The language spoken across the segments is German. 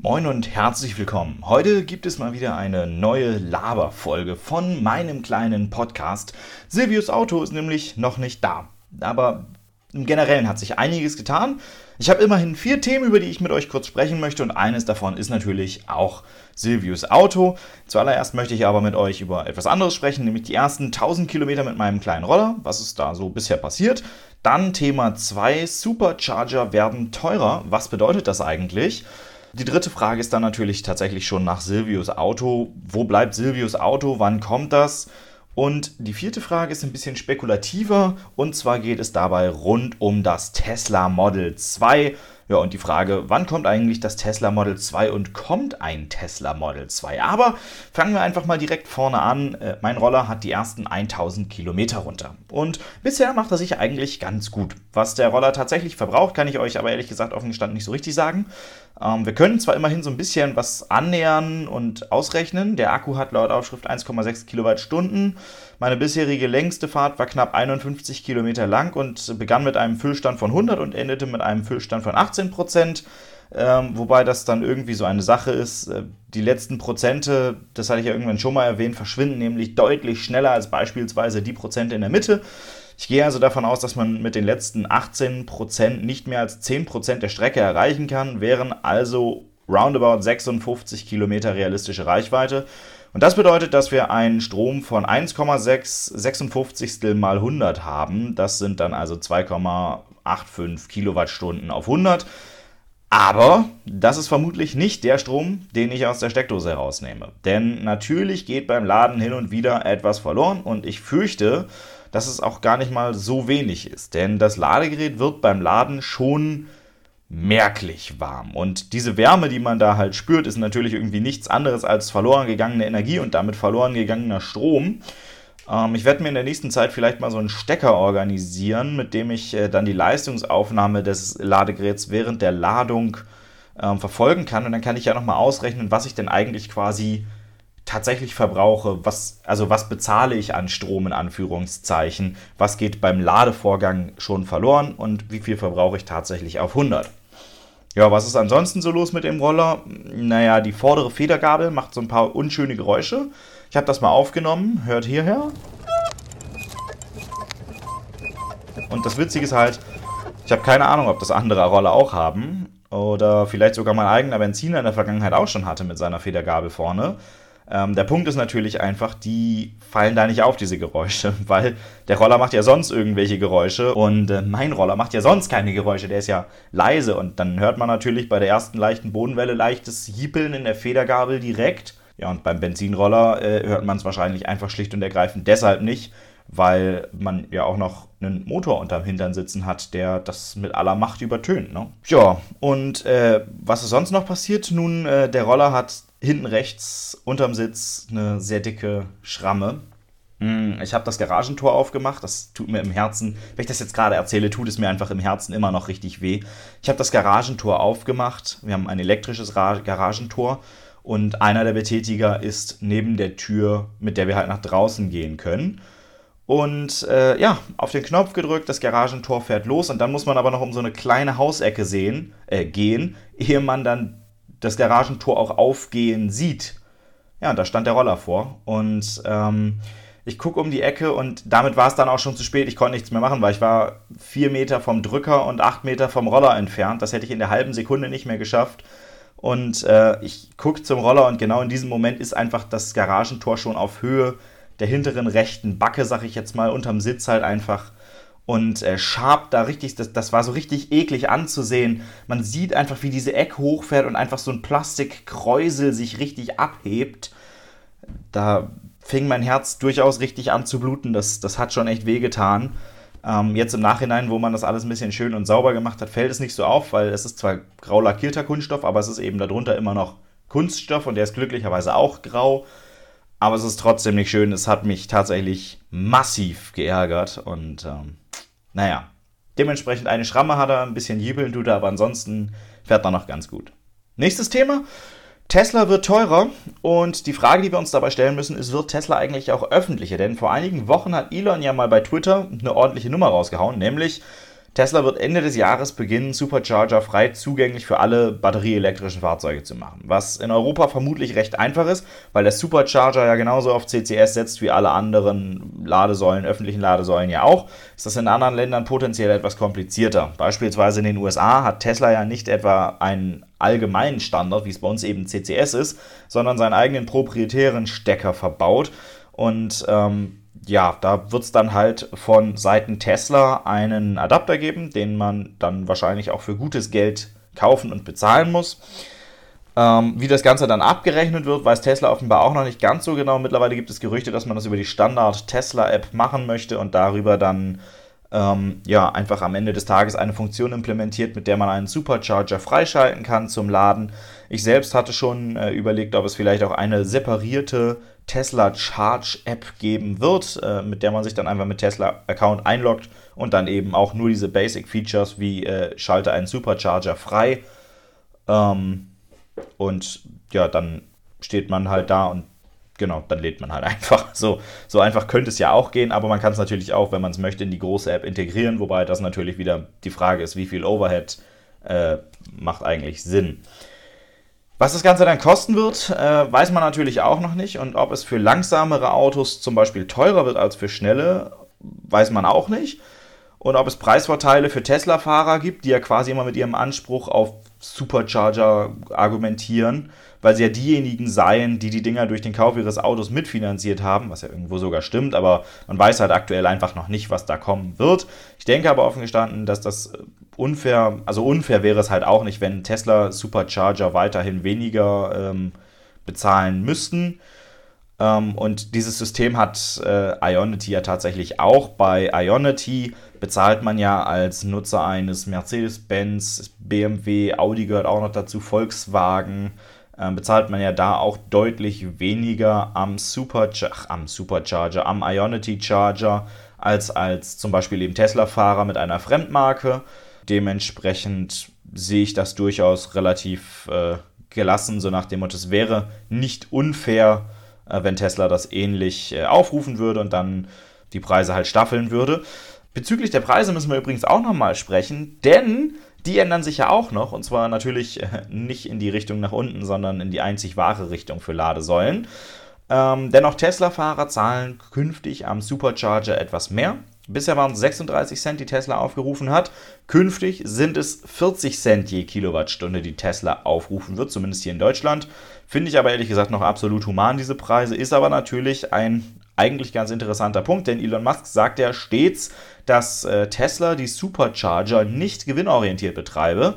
Moin und herzlich willkommen. Heute gibt es mal wieder eine neue Laberfolge von meinem kleinen Podcast. Silvius Auto ist nämlich noch nicht da. Aber im Generellen hat sich einiges getan. Ich habe immerhin vier Themen, über die ich mit euch kurz sprechen möchte und eines davon ist natürlich auch Silvius Auto. Zuallererst möchte ich aber mit euch über etwas anderes sprechen, nämlich die ersten 1000 Kilometer mit meinem kleinen Roller, was ist da so bisher passiert. Dann Thema 2, Supercharger werden teurer. Was bedeutet das eigentlich? Die dritte Frage ist dann natürlich tatsächlich schon nach Silvius Auto. Wo bleibt Silvius Auto? Wann kommt das? Und die vierte Frage ist ein bisschen spekulativer und zwar geht es dabei rund um das Tesla Model 2. Ja, und die Frage, wann kommt eigentlich das Tesla Model 2 und kommt ein Tesla Model 2? Aber fangen wir einfach mal direkt vorne an. Äh, mein Roller hat die ersten 1000 Kilometer runter. Und bisher macht er sich eigentlich ganz gut. Was der Roller tatsächlich verbraucht, kann ich euch aber ehrlich gesagt offen gestanden nicht so richtig sagen. Ähm, wir können zwar immerhin so ein bisschen was annähern und ausrechnen. Der Akku hat laut Aufschrift 1,6 Kilowattstunden. Meine bisherige längste Fahrt war knapp 51 Kilometer lang und begann mit einem Füllstand von 100 und endete mit einem Füllstand von 18 Prozent. Ähm, wobei das dann irgendwie so eine Sache ist. Äh, die letzten Prozente, das hatte ich ja irgendwann schon mal erwähnt, verschwinden nämlich deutlich schneller als beispielsweise die Prozente in der Mitte. Ich gehe also davon aus, dass man mit den letzten 18% nicht mehr als 10% der Strecke erreichen kann, wären also roundabout 56 Kilometer realistische Reichweite. Und das bedeutet, dass wir einen Strom von 1,56 mal 100 haben. Das sind dann also 2,85 Kilowattstunden auf 100. Aber das ist vermutlich nicht der Strom, den ich aus der Steckdose herausnehme. Denn natürlich geht beim Laden hin und wieder etwas verloren und ich fürchte, dass es auch gar nicht mal so wenig ist. Denn das Ladegerät wird beim Laden schon merklich warm. Und diese Wärme, die man da halt spürt, ist natürlich irgendwie nichts anderes als verloren gegangene Energie und damit verloren gegangener Strom. Ähm, ich werde mir in der nächsten Zeit vielleicht mal so einen Stecker organisieren, mit dem ich äh, dann die Leistungsaufnahme des Ladegeräts während der Ladung äh, verfolgen kann. Und dann kann ich ja nochmal ausrechnen, was ich denn eigentlich quasi tatsächlich verbrauche, was, also was bezahle ich an Strom in Anführungszeichen, was geht beim Ladevorgang schon verloren und wie viel verbrauche ich tatsächlich auf 100. Ja, was ist ansonsten so los mit dem Roller? Naja, die vordere Federgabel macht so ein paar unschöne Geräusche. Ich habe das mal aufgenommen, hört hierher. Und das Witzige ist halt, ich habe keine Ahnung, ob das andere Roller auch haben. Oder vielleicht sogar mein eigener Benziner in der Vergangenheit auch schon hatte mit seiner Federgabel vorne. Ähm, der Punkt ist natürlich einfach, die fallen da nicht auf, diese Geräusche, weil der Roller macht ja sonst irgendwelche Geräusche und äh, mein Roller macht ja sonst keine Geräusche, der ist ja leise und dann hört man natürlich bei der ersten leichten Bodenwelle leichtes Jiepeln in der Federgabel direkt. Ja, und beim Benzinroller äh, hört man es wahrscheinlich einfach schlicht und ergreifend deshalb nicht, weil man ja auch noch einen Motor unterm Hintern sitzen hat, der das mit aller Macht übertönt. Ne? Ja, und äh, was ist sonst noch passiert? Nun, äh, der Roller hat hinten rechts unterm Sitz eine sehr dicke Schramme. Hm, ich habe das Garagentor aufgemacht. Das tut mir im Herzen, wenn ich das jetzt gerade erzähle, tut es mir einfach im Herzen immer noch richtig weh. Ich habe das Garagentor aufgemacht. Wir haben ein elektrisches Garagentor und einer der Betätiger ist neben der Tür, mit der wir halt nach draußen gehen können. Und äh, ja, auf den Knopf gedrückt, das Garagentor fährt los und dann muss man aber noch um so eine kleine Hausecke sehen, äh, gehen, ehe man dann das Garagentor auch aufgehen sieht. Ja, und da stand der Roller vor. Und ähm, ich gucke um die Ecke und damit war es dann auch schon zu spät. Ich konnte nichts mehr machen, weil ich war vier Meter vom Drücker und acht Meter vom Roller entfernt. Das hätte ich in der halben Sekunde nicht mehr geschafft. Und äh, ich gucke zum Roller und genau in diesem Moment ist einfach das Garagentor schon auf Höhe der hinteren rechten Backe, sag ich jetzt mal, unterm Sitz halt einfach und äh, Sharp da richtig, das, das war so richtig eklig anzusehen. Man sieht einfach, wie diese Eck hochfährt und einfach so ein Plastikkräusel sich richtig abhebt. Da fing mein Herz durchaus richtig an zu bluten. Das, das hat schon echt wehgetan. Ähm, jetzt im Nachhinein, wo man das alles ein bisschen schön und sauber gemacht hat, fällt es nicht so auf, weil es ist zwar grau lackierter Kunststoff, aber es ist eben darunter immer noch Kunststoff und der ist glücklicherweise auch grau. Aber es ist trotzdem nicht schön. Es hat mich tatsächlich massiv geärgert und ähm, naja, dementsprechend eine Schramme hat er, ein bisschen jubeln tut er, aber ansonsten fährt er noch ganz gut. Nächstes Thema. Tesla wird teurer und die Frage, die wir uns dabei stellen müssen, ist, wird Tesla eigentlich auch öffentlicher? Denn vor einigen Wochen hat Elon ja mal bei Twitter eine ordentliche Nummer rausgehauen, nämlich Tesla wird Ende des Jahres beginnen, Supercharger frei zugänglich für alle batterieelektrischen Fahrzeuge zu machen. Was in Europa vermutlich recht einfach ist, weil der Supercharger ja genauso auf CCS setzt wie alle anderen Ladesäulen, öffentlichen Ladesäulen ja auch, ist das in anderen Ländern potenziell etwas komplizierter. Beispielsweise in den USA hat Tesla ja nicht etwa einen allgemeinen Standard, wie es bei uns eben CCS ist, sondern seinen eigenen proprietären Stecker verbaut. Und ähm, ja, da wird es dann halt von Seiten Tesla einen Adapter geben, den man dann wahrscheinlich auch für gutes Geld kaufen und bezahlen muss. Ähm, wie das Ganze dann abgerechnet wird, weiß Tesla offenbar auch noch nicht ganz so genau. Mittlerweile gibt es Gerüchte, dass man das über die Standard Tesla-App machen möchte und darüber dann ähm, ja, einfach am Ende des Tages eine Funktion implementiert, mit der man einen Supercharger freischalten kann zum Laden. Ich selbst hatte schon äh, überlegt, ob es vielleicht auch eine separierte Tesla Charge App geben wird, äh, mit der man sich dann einfach mit Tesla Account einloggt und dann eben auch nur diese Basic Features wie äh, schalte einen Supercharger frei. Ähm, und ja, dann steht man halt da und genau, dann lädt man halt einfach. So, so einfach könnte es ja auch gehen, aber man kann es natürlich auch, wenn man es möchte, in die große App integrieren, wobei das natürlich wieder die Frage ist, wie viel Overhead äh, macht eigentlich Sinn. Was das Ganze dann kosten wird, äh, weiß man natürlich auch noch nicht. Und ob es für langsamere Autos zum Beispiel teurer wird als für schnelle, weiß man auch nicht. Und ob es Preisvorteile für Tesla-Fahrer gibt, die ja quasi immer mit ihrem Anspruch auf Supercharger argumentieren, weil sie ja diejenigen seien, die die Dinger durch den Kauf ihres Autos mitfinanziert haben, was ja irgendwo sogar stimmt, aber man weiß halt aktuell einfach noch nicht, was da kommen wird. Ich denke aber offen gestanden, dass das unfair, also unfair wäre es halt auch nicht, wenn Tesla Supercharger weiterhin weniger ähm, bezahlen müssten. Ähm, und dieses System hat äh, Ionity ja tatsächlich auch. Bei Ionity bezahlt man ja als Nutzer eines Mercedes-Benz, BMW, Audi gehört auch noch dazu, Volkswagen, äh, bezahlt man ja da auch deutlich weniger am, Superchar ach, am Supercharger, am Ionity Charger, als als zum Beispiel eben Tesla-Fahrer mit einer Fremdmarke. Dementsprechend sehe ich das durchaus relativ äh, gelassen, so nach dem Motto, es wäre nicht unfair, wenn Tesla das ähnlich äh, aufrufen würde und dann die Preise halt staffeln würde. Bezüglich der Preise müssen wir übrigens auch nochmal sprechen, denn die ändern sich ja auch noch und zwar natürlich äh, nicht in die Richtung nach unten, sondern in die einzig wahre Richtung für Ladesäulen. Ähm, dennoch Tesla-Fahrer zahlen künftig am Supercharger etwas mehr. Bisher waren es 36 Cent, die Tesla aufgerufen hat. Künftig sind es 40 Cent je Kilowattstunde, die Tesla aufrufen wird, zumindest hier in Deutschland. Finde ich aber ehrlich gesagt noch absolut human, diese Preise. Ist aber natürlich ein eigentlich ganz interessanter Punkt, denn Elon Musk sagt ja stets, dass äh, Tesla die Supercharger nicht gewinnorientiert betreibe.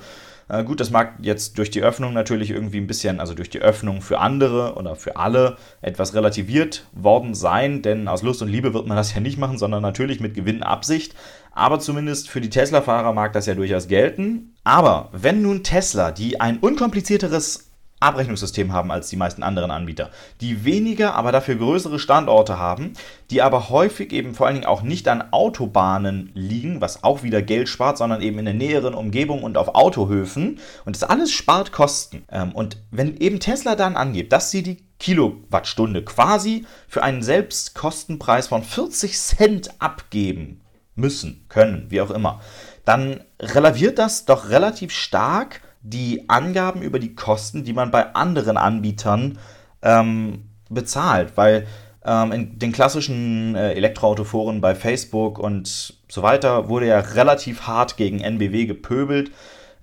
Äh, gut, das mag jetzt durch die Öffnung natürlich irgendwie ein bisschen, also durch die Öffnung für andere oder für alle etwas relativiert worden sein, denn aus Lust und Liebe wird man das ja nicht machen, sondern natürlich mit Gewinnabsicht. Aber zumindest für die Tesla-Fahrer mag das ja durchaus gelten. Aber wenn nun Tesla, die ein unkomplizierteres Abrechnungssystem haben als die meisten anderen Anbieter, die weniger, aber dafür größere Standorte haben, die aber häufig eben vor allen Dingen auch nicht an Autobahnen liegen, was auch wieder Geld spart, sondern eben in der näheren Umgebung und auf Autohöfen. Und das alles spart Kosten. Ähm, und wenn eben Tesla dann angibt, dass sie die Kilowattstunde quasi für einen Selbstkostenpreis von 40 Cent abgeben müssen, können, wie auch immer, dann relativiert das doch relativ stark die Angaben über die Kosten, die man bei anderen Anbietern ähm, bezahlt, weil ähm, in den klassischen äh, Elektroautoforen bei Facebook und so weiter wurde ja relativ hart gegen NBW gepöbelt.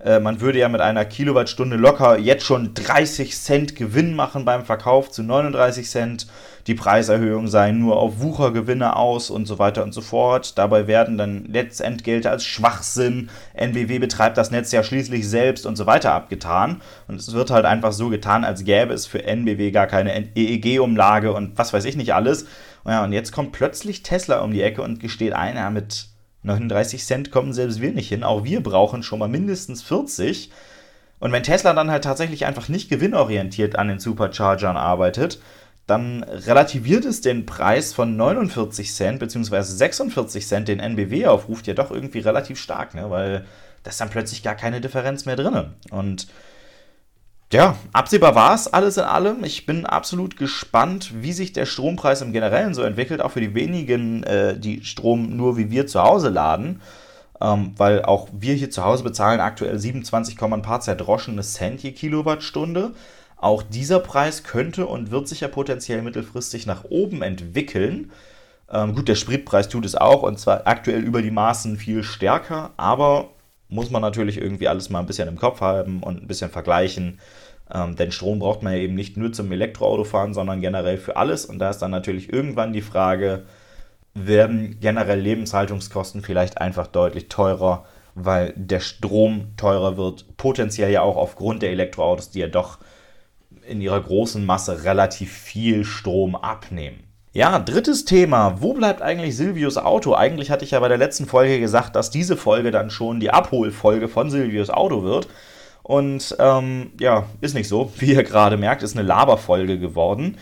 Äh, man würde ja mit einer Kilowattstunde locker jetzt schon 30 Cent Gewinn machen beim Verkauf zu 39 Cent die Preiserhöhung seien nur auf Wuchergewinne aus und so weiter und so fort. Dabei werden dann Netzentgelte als Schwachsinn, NBW betreibt das Netz ja schließlich selbst und so weiter abgetan. Und es wird halt einfach so getan, als gäbe es für NBW gar keine EEG-Umlage und was weiß ich nicht alles. Ja, und jetzt kommt plötzlich Tesla um die Ecke und gesteht ein, ja, mit 39 Cent kommen selbst wir nicht hin. Auch wir brauchen schon mal mindestens 40. Und wenn Tesla dann halt tatsächlich einfach nicht gewinnorientiert an den Superchargern arbeitet, dann relativiert es den Preis von 49 Cent bzw. 46 Cent, den NBW aufruft, ja doch irgendwie relativ stark, ne? weil da ist dann plötzlich gar keine Differenz mehr drin. Und ja, absehbar war es alles in allem. Ich bin absolut gespannt, wie sich der Strompreis im Generellen so entwickelt, auch für die wenigen, äh, die Strom nur wie wir zu Hause laden. ähm, weil auch wir hier zu Hause bezahlen aktuell 27, ein paar zerdroschene Cent je Kilowattstunde. Auch dieser Preis könnte und wird sich ja potenziell mittelfristig nach oben entwickeln. Ähm, gut, der Spritpreis tut es auch und zwar aktuell über die Maßen viel stärker, aber muss man natürlich irgendwie alles mal ein bisschen im Kopf haben und ein bisschen vergleichen. Ähm, denn Strom braucht man ja eben nicht nur zum Elektroautofahren, sondern generell für alles. Und da ist dann natürlich irgendwann die Frage, werden generell Lebenshaltungskosten vielleicht einfach deutlich teurer, weil der Strom teurer wird, potenziell ja auch aufgrund der Elektroautos, die ja doch in ihrer großen Masse relativ viel Strom abnehmen. Ja, drittes Thema. Wo bleibt eigentlich Silvius Auto? Eigentlich hatte ich ja bei der letzten Folge gesagt, dass diese Folge dann schon die Abholfolge von Silvius Auto wird. Und ähm, ja, ist nicht so. Wie ihr gerade merkt, ist eine Laberfolge geworden.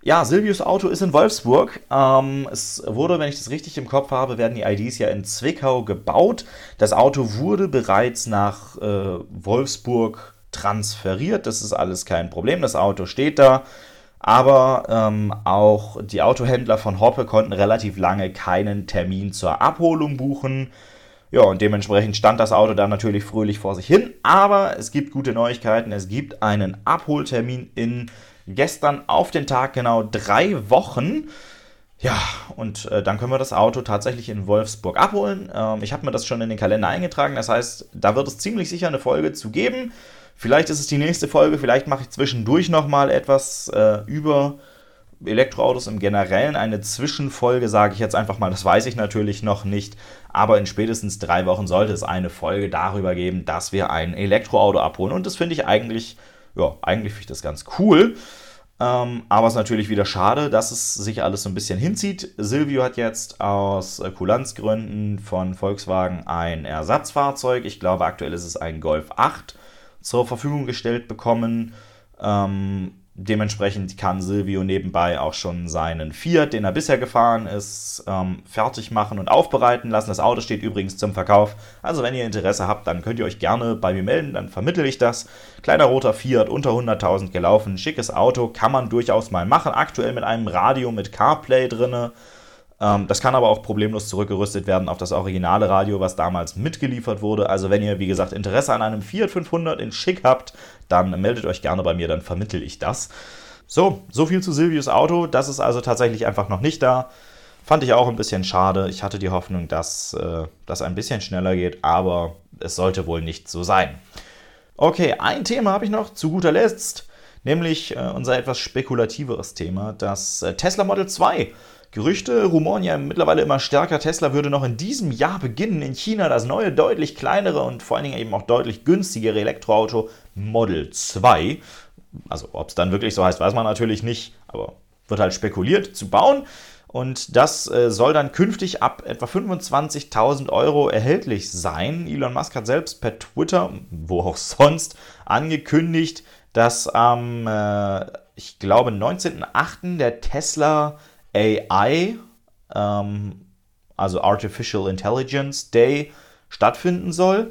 Ja, Silvius Auto ist in Wolfsburg. Ähm, es wurde, wenn ich das richtig im Kopf habe, werden die IDs ja in Zwickau gebaut. Das Auto wurde bereits nach äh, Wolfsburg transferiert. Das ist alles kein Problem. Das Auto steht da. Aber ähm, auch die Autohändler von Hoppe konnten relativ lange keinen Termin zur Abholung buchen. Ja, und dementsprechend stand das Auto dann natürlich fröhlich vor sich hin. Aber es gibt gute Neuigkeiten. Es gibt einen Abholtermin in gestern auf den Tag genau drei Wochen. Ja, und äh, dann können wir das Auto tatsächlich in Wolfsburg abholen. Ähm, ich habe mir das schon in den Kalender eingetragen. Das heißt, da wird es ziemlich sicher eine Folge zu geben. Vielleicht ist es die nächste Folge, vielleicht mache ich zwischendurch nochmal etwas äh, über Elektroautos im Generellen. Eine Zwischenfolge sage ich jetzt einfach mal, das weiß ich natürlich noch nicht, aber in spätestens drei Wochen sollte es eine Folge darüber geben, dass wir ein Elektroauto abholen. Und das finde ich eigentlich, ja, eigentlich finde ich das ganz cool. Ähm, aber es ist natürlich wieder schade, dass es sich alles so ein bisschen hinzieht. Silvio hat jetzt aus Kulanzgründen von Volkswagen ein Ersatzfahrzeug. Ich glaube, aktuell ist es ein Golf 8 zur Verfügung gestellt bekommen. Ähm, dementsprechend kann Silvio nebenbei auch schon seinen Fiat, den er bisher gefahren ist, ähm, fertig machen und aufbereiten lassen. Das Auto steht übrigens zum Verkauf. Also wenn ihr Interesse habt, dann könnt ihr euch gerne bei mir melden, dann vermittle ich das. Kleiner roter Fiat, unter 100.000 gelaufen, schickes Auto, kann man durchaus mal machen. Aktuell mit einem Radio mit CarPlay drinne. Ähm, das kann aber auch problemlos zurückgerüstet werden auf das originale Radio, was damals mitgeliefert wurde. Also wenn ihr, wie gesagt, Interesse an einem Fiat 500 in Schick habt, dann meldet euch gerne bei mir, dann vermittel ich das. So, so viel zu Silvius Auto. Das ist also tatsächlich einfach noch nicht da. Fand ich auch ein bisschen schade. Ich hatte die Hoffnung, dass äh, das ein bisschen schneller geht, aber es sollte wohl nicht so sein. Okay, ein Thema habe ich noch zu guter Letzt, nämlich äh, unser etwas spekulativeres Thema, das äh, Tesla Model 2 Gerüchte rumoren ja mittlerweile immer stärker. Tesla würde noch in diesem Jahr beginnen, in China das neue, deutlich kleinere und vor allen Dingen eben auch deutlich günstigere Elektroauto Model 2. Also ob es dann wirklich so heißt, weiß man natürlich nicht, aber wird halt spekuliert zu bauen. Und das äh, soll dann künftig ab etwa 25.000 Euro erhältlich sein. Elon Musk hat selbst per Twitter, wo auch sonst, angekündigt, dass am, äh, ich glaube, 19.08. der Tesla AI, ähm, also Artificial Intelligence Day, stattfinden soll.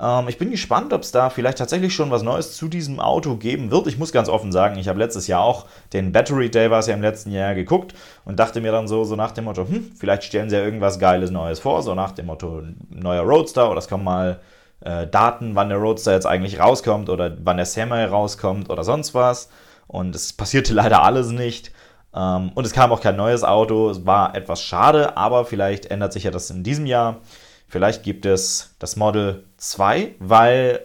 Ähm, ich bin gespannt, ob es da vielleicht tatsächlich schon was Neues zu diesem Auto geben wird. Ich muss ganz offen sagen, ich habe letztes Jahr auch den Battery Day, war es ja im letzten Jahr, geguckt und dachte mir dann so, so nach dem Motto, hm, vielleicht stellen sie ja irgendwas Geiles Neues vor, so nach dem Motto neuer Roadster oder es kommen mal äh, Daten, wann der Roadster jetzt eigentlich rauskommt oder wann der Semi rauskommt oder sonst was. Und es passierte leider alles nicht. Ähm, und es kam auch kein neues Auto. Es war etwas schade, aber vielleicht ändert sich ja das in diesem Jahr. Vielleicht gibt es das Model 2, weil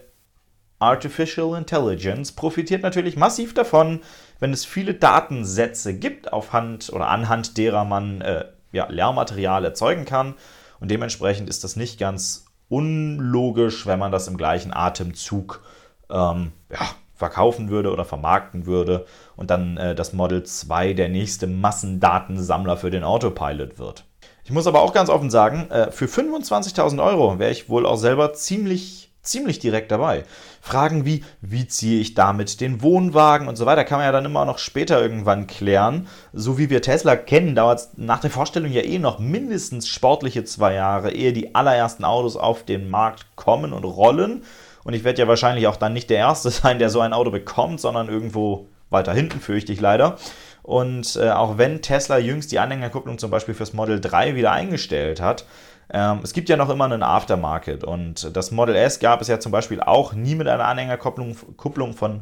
Artificial Intelligence profitiert natürlich massiv davon, wenn es viele Datensätze gibt, auf oder anhand derer man äh, ja, Lehrmaterial erzeugen kann. Und dementsprechend ist das nicht ganz unlogisch, wenn man das im gleichen Atemzug ähm, ja, verkaufen würde oder vermarkten würde und dann äh, das Model 2 der nächste Massendatensammler für den Autopilot wird. Ich muss aber auch ganz offen sagen, äh, für 25.000 Euro wäre ich wohl auch selber ziemlich, ziemlich direkt dabei. Fragen wie, wie ziehe ich damit den Wohnwagen und so weiter, kann man ja dann immer noch später irgendwann klären. So wie wir Tesla kennen, dauert es nach der Vorstellung ja eh noch mindestens sportliche zwei Jahre, ehe die allerersten Autos auf den Markt kommen und rollen. Und ich werde ja wahrscheinlich auch dann nicht der Erste sein, der so ein Auto bekommt, sondern irgendwo weiter hinten, fürchte ich leider. Und äh, auch wenn Tesla jüngst die Anhängerkupplung zum Beispiel fürs Model 3 wieder eingestellt hat, Ähm, es gibt ja noch immer einen Aftermarket und das Model S gab es ja zum Beispiel auch nie mit einer Anhängerkupplung Kupplung von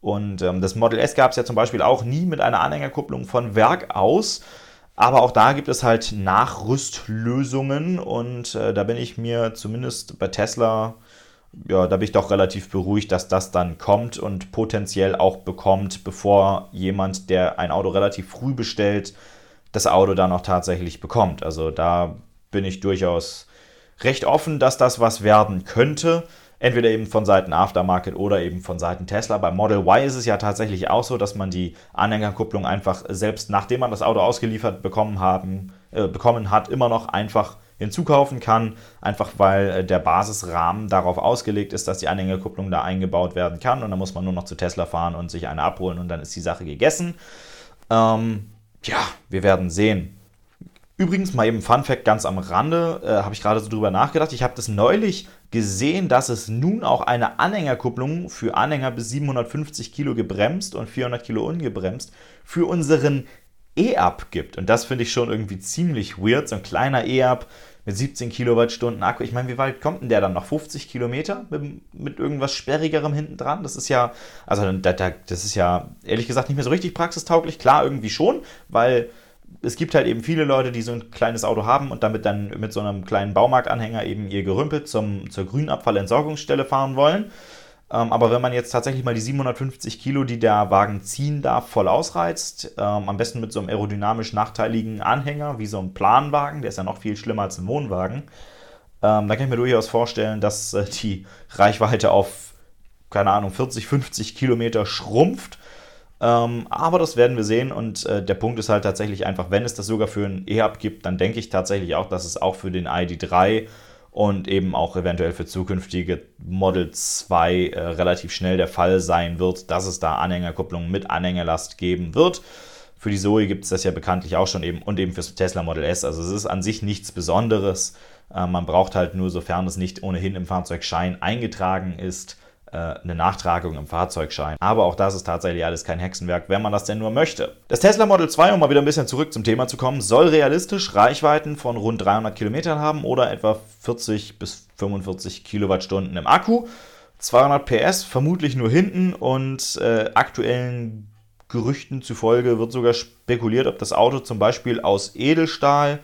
und ähm, das Model S gab es ja zum Beispiel auch nie mit einer Anhängerkupplung von Werk aus. Aber auch da gibt es halt Nachrüstlösungen und äh, da bin ich mir zumindest bei Tesla, ja, da bin ich doch relativ beruhigt, dass das dann kommt und potenziell auch bekommt, bevor jemand, der ein Auto relativ früh bestellt, das Auto dann auch tatsächlich bekommt. Also da bin ich durchaus recht offen, dass das was werden könnte. Entweder eben von Seiten Aftermarket oder eben von Seiten Tesla. Bei Model Y ist es ja tatsächlich auch so, dass man die Anhängerkupplung einfach selbst nachdem man das Auto ausgeliefert bekommen, haben, äh, bekommen hat, immer noch einfach hinzukaufen kann, einfach weil äh, der Basisrahmen darauf ausgelegt ist, dass die Anhängerkupplung da eingebaut werden kann und dann muss man nur noch zu Tesla fahren und sich eine abholen und dann ist die Sache gegessen. Ähm, ja, wir werden sehen. Übrigens mal eben Fun Fact ganz am Rande, äh, habe ich gerade so drüber nachgedacht. Ich habe das neulich gesehen, dass es nun auch eine Anhängerkupplung für Anhänger bis 750 Kilo gebremst und 400 Kilo ungebremst für unseren E-Up gibt. Und das finde ich schon irgendwie ziemlich weird. So ein kleiner E-Up mit 17 Kilowattstunden Akku. Ich meine, wie weit kommt denn der dann noch? 50 Kilometer mit, mit irgendwas Sperrigerem hinten dran? Das ist ja, also das ist ja ehrlich gesagt nicht mehr so richtig praxistauglich. Klar, irgendwie schon, weil es gibt halt eben viele Leute, die so ein kleines Auto haben und damit dann mit so einem kleinen Baumarktanhänger eben ihr Gerümpel zum, zur Grünabfallentsorgungsstelle fahren wollen. Ähm, aber wenn man jetzt tatsächlich mal die 750 Kilo, die der Wagen ziehen darf, voll ausreizt, ähm, am besten mit so einem aerodynamisch nachteiligen Anhänger, wie so ein Planwagen, der ist ja noch viel schlimmer als ein Wohnwagen, ähm, da kann ich mir durchaus vorstellen, dass äh, die Reichweite auf, keine Ahnung, 40, 50 Kilometer schrumpft. Ähm, aber das werden wir sehen und äh, der Punkt ist halt tatsächlich einfach, wenn es das sogar für ein E-Hub gibt, dann denke ich tatsächlich auch, dass es auch für den ID3 und eben auch eventuell für zukünftige Model 2 äh, relativ schnell der Fall sein wird, dass es da Anhängerkupplungen mit Anhängerlast geben wird. Für die Zoe gibt es das ja bekanntlich auch schon eben und eben fürs Tesla Model S. Also es ist an sich nichts Besonderes. Äh, man braucht halt nur, sofern es nicht ohnehin im Fahrzeugschein eingetragen ist, eine Nachtragung im Fahrzeugschein. Aber auch das ist tatsächlich alles kein Hexenwerk, wenn man das denn nur möchte. Das Tesla Model 2, um mal wieder ein bisschen zurück zum Thema zu kommen, soll realistisch Reichweiten von rund 300 Kilometern haben oder etwa 40 bis 45 Kilowattstunden im Akku. 200 PS vermutlich nur hinten und äh, aktuellen Gerüchten zufolge wird sogar spekuliert, ob das Auto zum Beispiel aus Edelstahl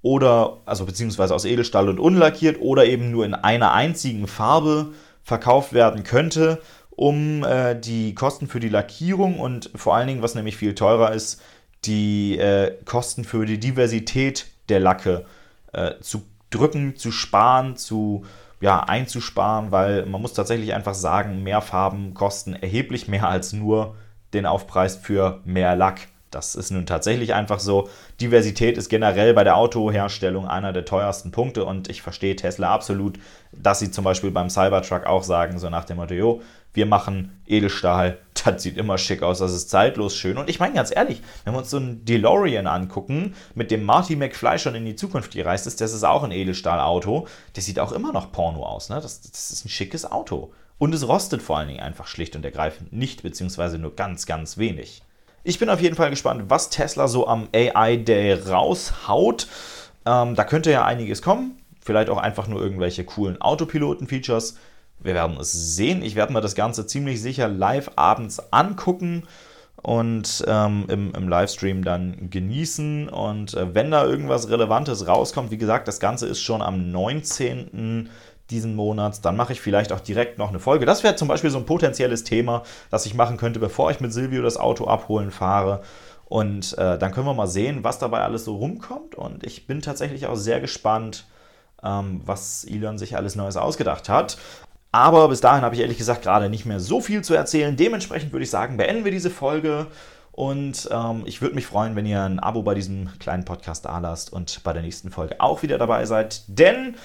oder, also beziehungsweise aus Edelstahl und unlackiert oder eben nur in einer einzigen Farbe verkauft werden könnte, um äh, die Kosten für die Lackierung und vor allen Dingen, was nämlich viel teurer ist, die äh, Kosten für die Diversität der Lacke äh, zu drücken, zu sparen, zu ja, einzusparen, weil man muss tatsächlich einfach sagen, mehr Farben kosten erheblich mehr als nur den Aufpreis für mehr Lack. Das ist nun tatsächlich einfach so. Diversität ist generell bei der Autoherstellung einer der teuersten Punkte und ich verstehe Tesla absolut, dass sie zum Beispiel beim Cybertruck auch sagen, so nach dem Motto, jo, wir machen Edelstahl, das sieht immer schick aus, das ist zeitlos schön. Und ich meine ganz ehrlich, wenn wir uns so einen DeLorean angucken, mit dem Marty McFly schon in die Zukunft gereist ist, das ist auch ein Edelstahlauto, der sieht auch immer noch Porno aus. Ne? Das, das ist ein schickes Auto. Und es rostet vor allen Dingen einfach schlicht und ergreifend nicht, beziehungsweise nur ganz, ganz wenig. Ich bin auf jeden Fall gespannt, was Tesla so am AI Day raushaut. Ähm, da könnte ja einiges kommen. Vielleicht auch einfach nur irgendwelche coolen Autopiloten-Features. Wir werden es sehen. Ich werde mir das Ganze ziemlich sicher live abends angucken und ähm, im, im, Livestream dann genießen. Und äh, wenn da irgendwas Relevantes rauskommt, wie gesagt, das Ganze ist schon am 19 diesen Monats, dann mache ich vielleicht auch direkt noch eine Folge. Das wäre zum Beispiel so ein potenzielles Thema, das ich machen könnte, bevor ich mit Silvio das Auto abholen fahre. Und äh, dann können wir mal sehen, was dabei alles so rumkommt. Und ich bin tatsächlich auch sehr gespannt, ähm, was Elon sich alles Neues ausgedacht hat. Aber bis dahin habe ich ehrlich gesagt gerade nicht mehr so viel zu erzählen. Dementsprechend würde ich sagen, beenden wir diese Folge. Und ähm, ich würde mich freuen, wenn ihr ein Abo bei diesem kleinen Podcast da lasst und bei der nächsten Folge auch wieder dabei seid. Denn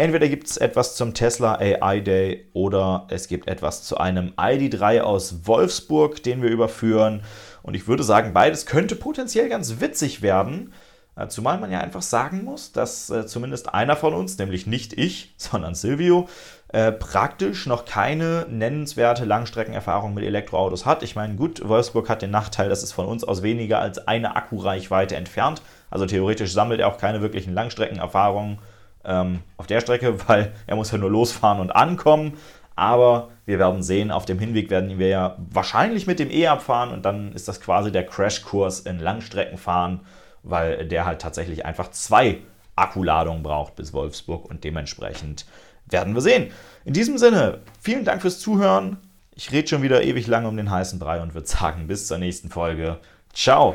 Entweder gibt es etwas zum Tesla AI Day oder es gibt etwas zu einem ID3 aus Wolfsburg, den wir überführen. Und ich würde sagen, beides könnte potenziell ganz witzig werden. Äh, zumal man ja einfach sagen muss, dass äh, zumindest einer von uns, nämlich nicht ich, sondern Silvio, äh, praktisch noch keine nennenswerte Langstreckenerfahrung mit Elektroautos hat. Ich meine, gut, Wolfsburg hat den Nachteil, dass es von uns aus weniger als eine Akkureichweite entfernt. Also theoretisch sammelt er auch keine wirklichen Langstreckenerfahrungen ähm, auf der Strecke, weil er muss ja nur losfahren und ankommen. Aber wir werden sehen, auf dem Hinweg werden wir ja wahrscheinlich mit dem E abfahren und dann ist das quasi der Crashkurs in Langstreckenfahren, weil der halt tatsächlich einfach zwei Akkuladungen braucht bis Wolfsburg und dementsprechend werden wir sehen. In diesem Sinne, vielen Dank fürs Zuhören. Ich rede schon wieder ewig lange um den heißen Brei und würde sagen, bis zur nächsten Folge. Ciao.